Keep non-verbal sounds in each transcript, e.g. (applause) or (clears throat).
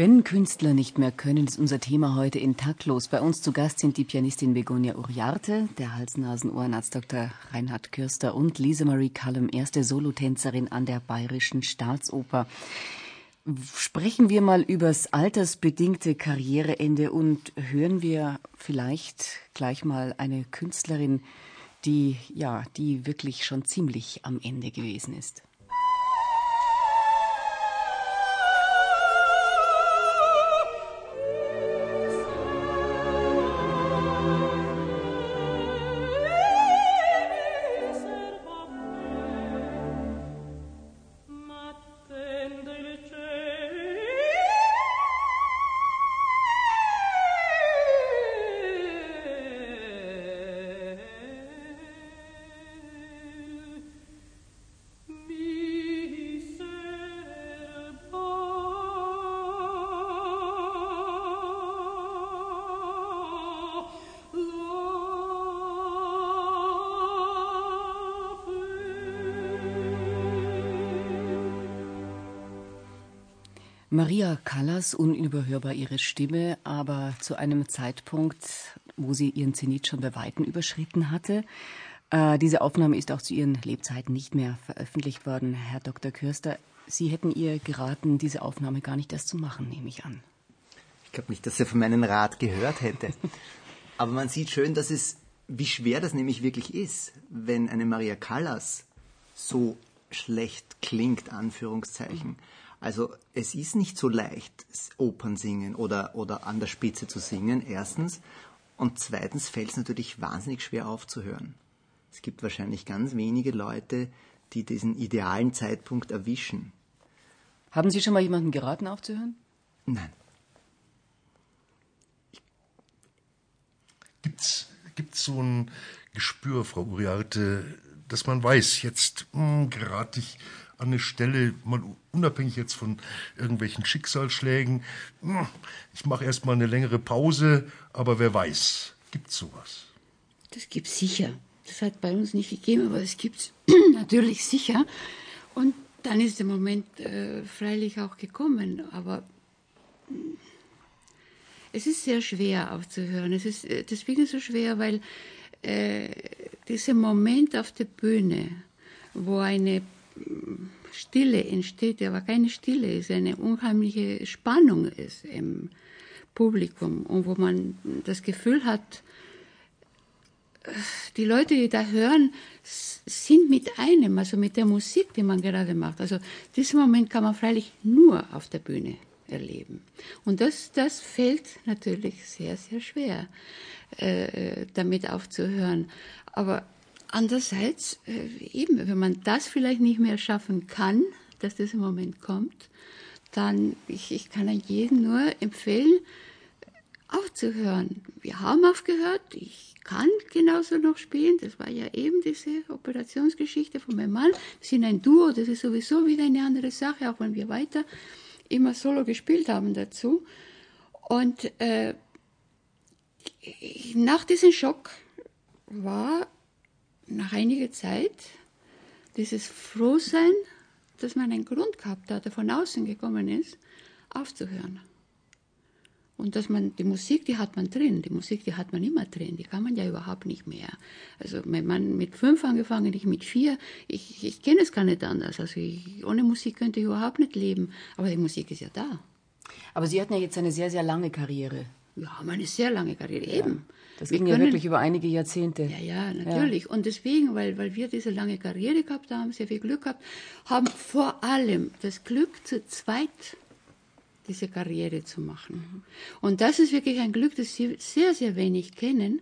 Wenn Künstler nicht mehr können, ist unser Thema heute in Taktlos. Bei uns zu Gast sind die Pianistin Begonia Uriarte, der Hals-Nasen-Ohrenarzt Dr. Reinhard Kürster und Lisa Marie Callum, erste Solotänzerin an der Bayerischen Staatsoper. Sprechen wir mal übers altersbedingte Karriereende und hören wir vielleicht gleich mal eine Künstlerin, die, ja, die wirklich schon ziemlich am Ende gewesen ist. Maria Callas, unüberhörbar ihre Stimme, aber zu einem Zeitpunkt, wo sie ihren Zenit schon bei Weitem überschritten hatte. Äh, diese Aufnahme ist auch zu ihren Lebzeiten nicht mehr veröffentlicht worden. Herr Dr. Kürster, Sie hätten ihr geraten, diese Aufnahme gar nicht erst zu machen, nehme ich an. Ich glaube nicht, dass er von meinem Rat gehört hätte. aber man sieht schön, dass es, wie schwer das nämlich wirklich ist, wenn eine Maria Callas so schlecht klingt, Anführungszeichen. Mhm also es ist nicht so leicht, Opern singen oder, oder an der Spitze zu singen, erstens. Und zweitens fällt es natürlich wahnsinnig schwer aufzuhören. Es gibt wahrscheinlich ganz wenige Leute, die diesen idealen Zeitpunkt erwischen. Haben Sie schon mal jemanden geraten, aufzuhören? Nein. Gibt's, gibt's so ein Gespür, Frau Uriarte, dass man weiß, jetzt mh, hm, gerate ich an eine Stelle, mal unabhängig jetzt von irgendwelchen Schicksalsschlägen, hm, ich mache erstmal eine längere Pause, aber wer weiß, gibt es sowas? Das gibt's sicher. Das hat bei uns nicht gegeben, aber es gibt's (clears throat) natürlich sicher. Und dann ist der Moment äh, freilich auch gekommen, aber hm, es ist sehr schwer aufzuhören. Es ist äh, deswegen so schwer, weil äh, dieser Moment auf der Bühne, wo eine Stille entsteht, aber keine Stille ist, eine unheimliche Spannung ist im Publikum und wo man das Gefühl hat, die Leute, die da hören, sind mit einem, also mit der Musik, die man gerade macht. Also diesen Moment kann man freilich nur auf der Bühne erleben. Und das, das fällt natürlich sehr, sehr schwer, äh, damit aufzuhören. Aber Andererseits, äh, eben, wenn man das vielleicht nicht mehr schaffen kann, dass dieser Moment kommt, dann, ich, ich kann an jeden nur empfehlen, aufzuhören. Wir haben aufgehört, ich kann genauso noch spielen, das war ja eben diese Operationsgeschichte von meinem Mann. Wir sind ein Duo, das ist sowieso wieder eine andere Sache, auch wenn wir weiter immer solo gespielt haben dazu. Und äh, nach diesem Schock war nach einiger Zeit dieses Frohsein, dass man einen Grund gehabt hat, der von außen gekommen ist, aufzuhören. Und dass man die Musik, die hat man drin, die Musik, die hat man immer drin, die kann man ja überhaupt nicht mehr. Also mein Mann mit fünf angefangen, ich mit vier, ich, ich kenne es gar nicht anders. Also ich, ohne Musik könnte ich überhaupt nicht leben, aber die Musik ist ja da. Aber Sie hatten ja jetzt eine sehr, sehr lange Karriere. Wir haben eine sehr lange Karriere, eben. Das ging können, ja wirklich über einige Jahrzehnte. Ja, ja, natürlich. Ja. Und deswegen, weil, weil wir diese lange Karriere gehabt haben, sehr viel Glück gehabt, haben vor allem das Glück, zu zweit diese Karriere zu machen. Und das ist wirklich ein Glück, das Sie sehr, sehr wenig kennen.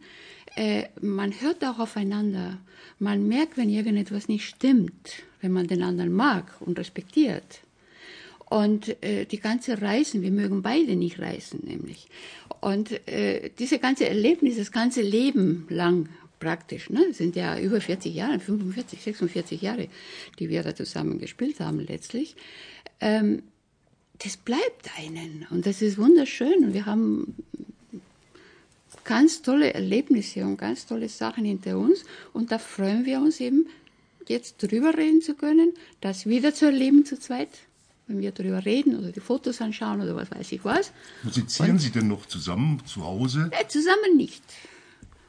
Äh, man hört auch aufeinander. Man merkt, wenn irgendetwas nicht stimmt, wenn man den anderen mag und respektiert. Und äh, die ganze Reisen, wir mögen beide nicht reisen, nämlich. Und äh, diese ganze Erlebnis, das ganze Leben lang praktisch, ne, sind ja über 40 Jahre, 45, 46 Jahre, die wir da zusammen gespielt haben letztlich. Ähm, das bleibt einen und das ist wunderschön und wir haben ganz tolle Erlebnisse und ganz tolle Sachen hinter uns und da freuen wir uns eben, jetzt drüber reden zu können, das wieder zu erleben zu zweit wenn wir darüber reden oder die Fotos anschauen oder was weiß ich was. Musizieren Und, Sie denn noch zusammen zu Hause? Äh, zusammen nicht.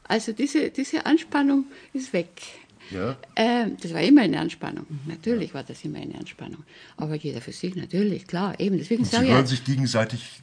Also diese, diese Anspannung ist weg. Ja. Ähm, das war immer eine Anspannung. Natürlich war das immer eine Anspannung. Aber jeder für sich, natürlich, klar. Eben, deswegen Und Sie hören sich gegenseitig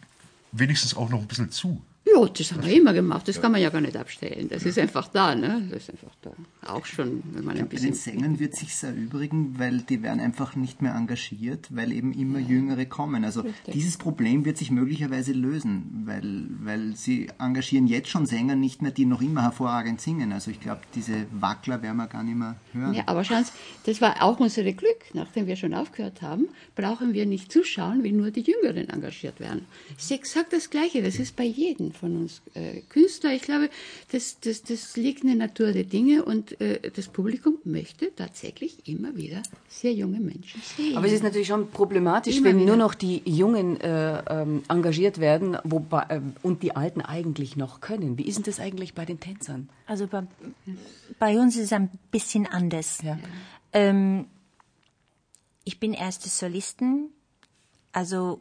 wenigstens auch noch ein bisschen zu. Ja, das haben wir immer gemacht. Das kann man ja gar nicht abstellen. Das ist einfach da, ne? Das ist einfach da. Auch schon, wenn man ein bisschen. Bei den Sängern wird sich erübrigen, weil die werden einfach nicht mehr engagiert, weil eben immer Jüngere kommen. Also Richtig. dieses Problem wird sich möglicherweise lösen, weil, weil sie engagieren jetzt schon Sänger nicht mehr, die noch immer hervorragend singen. Also ich glaube, diese Wackler werden wir gar nicht mehr hören. Ja, aber schauen Sie, das war auch unser Glück. Nachdem wir schon aufgehört haben, brauchen wir nicht zuschauen, wie nur die Jüngeren engagiert werden. Es ist exakt das Gleiche. Das ist bei jedem von uns äh, Künstler. Ich glaube, das, das, das liegt in der Natur der Dinge und äh, das Publikum möchte tatsächlich immer wieder sehr junge Menschen sehen. Aber es ist natürlich schon problematisch, immer wenn wieder. nur noch die Jungen äh, ähm, engagiert werden wobei, äh, und die Alten eigentlich noch können. Wie ist denn das eigentlich bei den Tänzern? Also bei, bei uns ist es ein bisschen anders. Ja. Ähm, ich bin erste Solistin, also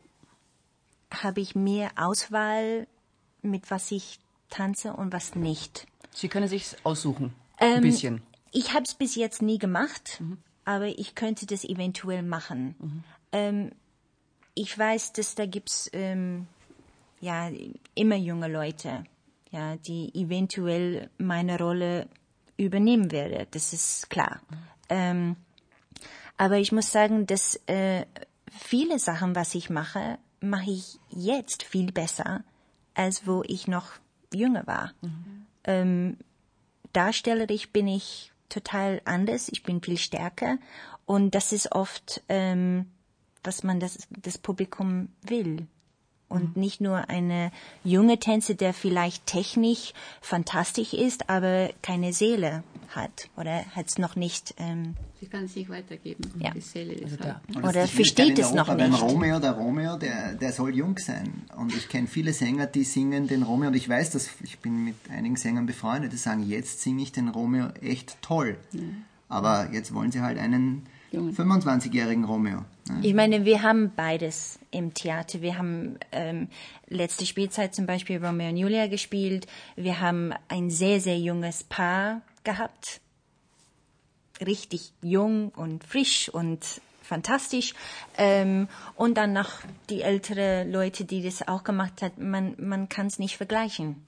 habe ich mehr Auswahl mit was ich tanze und was nicht. Sie können sich aussuchen. Ein ähm, bisschen. Ich habe es bis jetzt nie gemacht, mhm. aber ich könnte das eventuell machen. Mhm. Ähm, ich weiß, dass da gibt's ähm, ja immer junge Leute, ja, die eventuell meine Rolle übernehmen werden. Das ist klar. Mhm. Ähm, aber ich muss sagen, dass äh, viele Sachen, was ich mache, mache ich jetzt viel besser als wo ich noch jünger war. Mhm. Ähm, darstellerisch bin ich total anders, ich bin viel stärker und das ist oft, ähm, was man das, das Publikum will und mhm. nicht nur eine junge Tänzer, der vielleicht technisch fantastisch ist, aber keine Seele hat oder hat es noch nicht. Ähm, Sie kann es nicht weitergeben. Ja. Die Seele ist also halt. Oder versteht es noch nicht. Romeo, der Romeo, der, der soll jung sein. Und ich kenne viele Sänger, die singen den Romeo. Und ich weiß, dass ich bin mit einigen Sängern befreundet, die sagen, jetzt singe ich den Romeo echt toll. Ja. Aber jetzt wollen sie halt einen 25-jährigen Romeo. Ne? Ich meine, wir haben beides im Theater. Wir haben ähm, letzte Spielzeit zum Beispiel Romeo und Julia gespielt. Wir haben ein sehr, sehr junges Paar gehabt. Richtig jung und frisch und fantastisch. Ähm, und dann noch die ältere Leute, die das auch gemacht hat. Man, man kann es nicht vergleichen.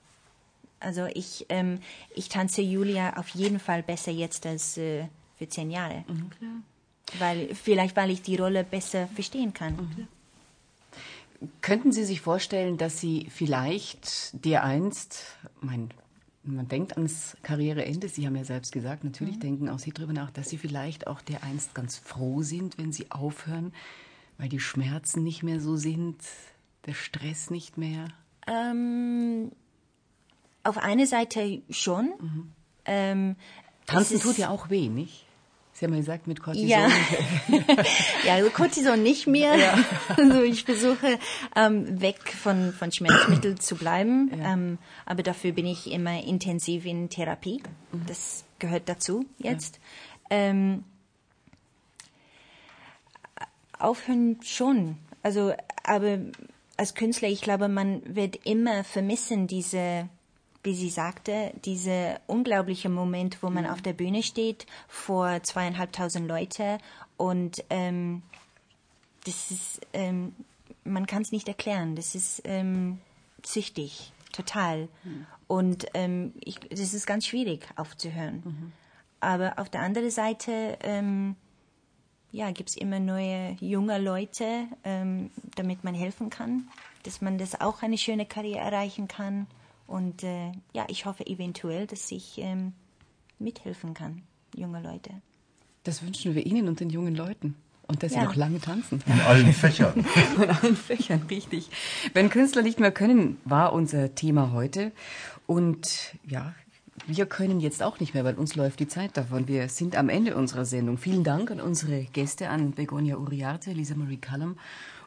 Also ich, ähm, ich tanze Julia auf jeden Fall besser jetzt als äh, für zehn Jahre. Mhm. Weil, vielleicht, weil ich die Rolle besser verstehen kann. Mhm. Könnten Sie sich vorstellen, dass Sie vielleicht dir einst, mein, man denkt ans Karriereende, Sie haben ja selbst gesagt, natürlich mhm. denken auch Sie darüber nach, dass Sie vielleicht auch der einst ganz froh sind, wenn Sie aufhören, weil die Schmerzen nicht mehr so sind, der Stress nicht mehr? Ähm, auf eine Seite schon. Mhm. Ähm, Tanzen tut ja auch weh, nicht? Sie haben ja gesagt, mit Cortison. Ja, (laughs) ja also Cortison nicht mehr. Ja. (laughs) Also ich versuche ähm, weg von, von Schmerzmitteln zu bleiben. Ja. Ähm, aber dafür bin ich immer intensiv in Therapie. Mhm. Das gehört dazu jetzt. Ja. Ähm, aufhören schon. Also, aber als Künstler, ich glaube, man wird immer vermissen diese wie sie sagte, dieser unglaubliche Moment, wo man mhm. auf der Bühne steht vor zweieinhalbtausend Leute und ähm, das ist, ähm, man kann es nicht erklären. Das ist ähm, süchtig, total. Mhm. Und ähm, ich, das ist ganz schwierig aufzuhören. Mhm. Aber auf der anderen Seite ähm, ja, gibt es immer neue junge Leute, ähm, damit man helfen kann, dass man das auch eine schöne Karriere erreichen kann. Und äh, ja, ich hoffe eventuell, dass ich ähm, mithelfen kann, junge Leute. Das wünschen wir Ihnen und den jungen Leuten. Und dass ja. sie noch lange tanzen. In allen Fächern. (laughs) In allen Fächern, richtig. Wenn Künstler nicht mehr können, war unser Thema heute. Und ja, wir können jetzt auch nicht mehr, weil uns läuft die Zeit davon. Wir sind am Ende unserer Sendung. Vielen Dank an unsere Gäste, an Begonia Uriarte, Lisa Marie Callum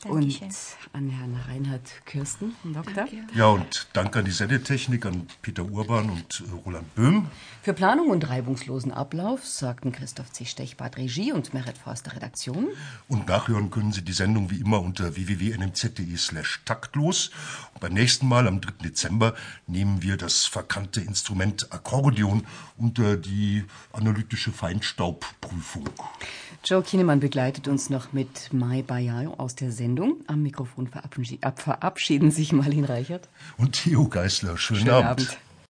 Dankeschön. Und an Herrn Reinhard Kürsten, Doktor. Ja, und danke an die Sendetechnik, an Peter Urban und äh, Roland Böhm. Für Planung und reibungslosen Ablauf sorgten Christoph C. Stechbart Regie und Merit Forster Redaktion. Und nachhören können Sie die Sendung wie immer unter www.nmz.de slash taktlos. Und beim nächsten Mal, am 3. Dezember, nehmen wir das verkannte Instrument Akkordeon unter die analytische Feinstaubprüfung. Joe Kinnemann begleitet uns noch mit Mai Bayao aus der Sendung. Am Mikrofon verabschieden, verabschieden sich Marlene Reichert. Und Theo Geisler. Schönen, Schönen Abend. Abend.